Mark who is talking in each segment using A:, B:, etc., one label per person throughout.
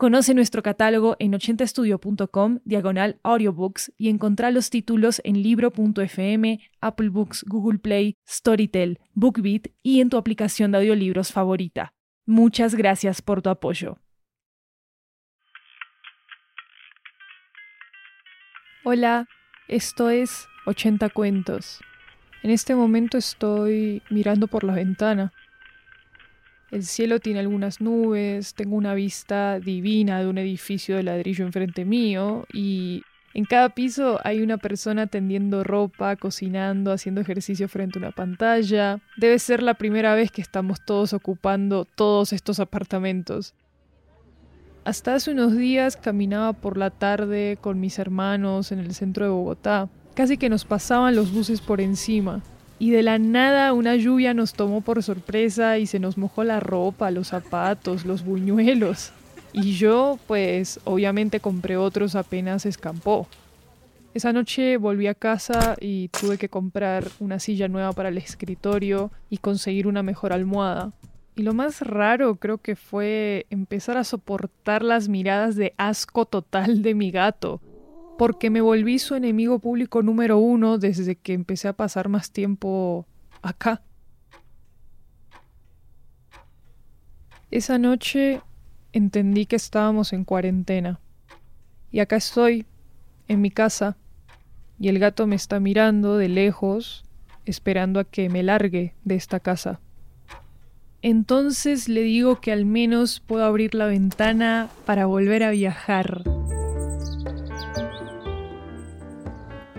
A: Conoce nuestro catálogo en 80estudio.com, diagonal audiobooks, y encontrá los títulos en libro.fm, Apple Books, Google Play, Storytel, BookBeat y en tu aplicación de audiolibros favorita. Muchas gracias por tu apoyo. Hola, esto es 80 cuentos. En este momento estoy mirando por la ventana. El cielo tiene algunas nubes, tengo una vista divina de un edificio de ladrillo enfrente mío y en cada piso hay una persona tendiendo ropa, cocinando, haciendo ejercicio frente a una pantalla. Debe ser la primera vez que estamos todos ocupando todos estos apartamentos. Hasta hace unos días caminaba por la tarde con mis hermanos en el centro de Bogotá. Casi que nos pasaban los buses por encima y de la nada una lluvia nos tomó por sorpresa y se nos mojó la ropa, los zapatos, los buñuelos. Y yo, pues, obviamente compré otros apenas escampó. Esa noche volví a casa y tuve que comprar una silla nueva para el escritorio y conseguir una mejor almohada. Y lo más raro creo que fue empezar a soportar las miradas de asco total de mi gato porque me volví su enemigo público número uno desde que empecé a pasar más tiempo acá. Esa noche entendí que estábamos en cuarentena. Y acá estoy, en mi casa, y el gato me está mirando de lejos, esperando a que me largue de esta casa. Entonces le digo que al menos puedo abrir la ventana para volver a viajar.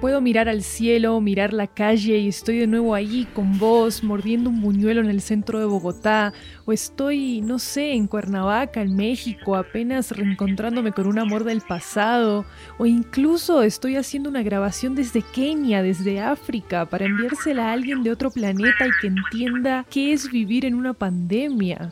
A: Puedo mirar al cielo, mirar la calle y estoy de nuevo ahí con vos, mordiendo un buñuelo en el centro de Bogotá, o estoy, no sé, en Cuernavaca, en México, apenas reencontrándome con un amor del pasado, o incluso estoy haciendo una grabación desde Kenia, desde África, para enviársela a alguien de otro planeta y que entienda qué es vivir en una pandemia.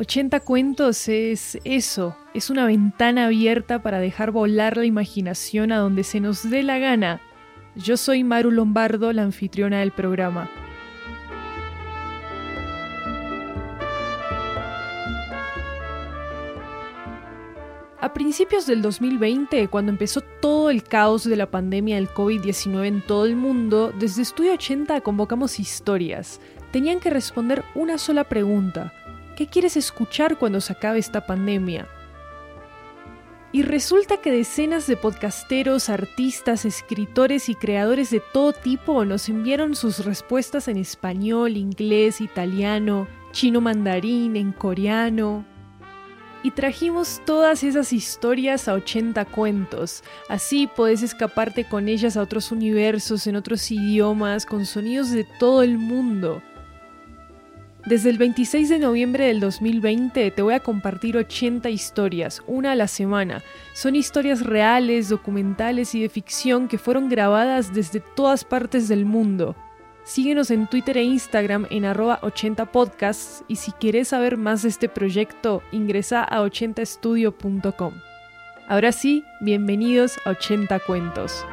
A: 80 cuentos es eso, es una ventana abierta para dejar volar la imaginación a donde se nos dé la gana. Yo soy Maru Lombardo, la anfitriona del programa. A principios del 2020, cuando empezó todo el caos de la pandemia del COVID-19 en todo el mundo, desde Estudio 80 convocamos historias. Tenían que responder una sola pregunta. ¿Qué quieres escuchar cuando se acabe esta pandemia? Y resulta que decenas de podcasteros, artistas, escritores y creadores de todo tipo nos enviaron sus respuestas en español, inglés, italiano, chino mandarín, en coreano. Y trajimos todas esas historias a 80 cuentos. Así podés escaparte con ellas a otros universos, en otros idiomas, con sonidos de todo el mundo. Desde el 26 de noviembre del 2020 te voy a compartir 80 historias, una a la semana. Son historias reales, documentales y de ficción que fueron grabadas desde todas partes del mundo. Síguenos en Twitter e Instagram en arroba 80podcasts y si quieres saber más de este proyecto ingresa a 80estudio.com. Ahora sí, bienvenidos a 80 cuentos.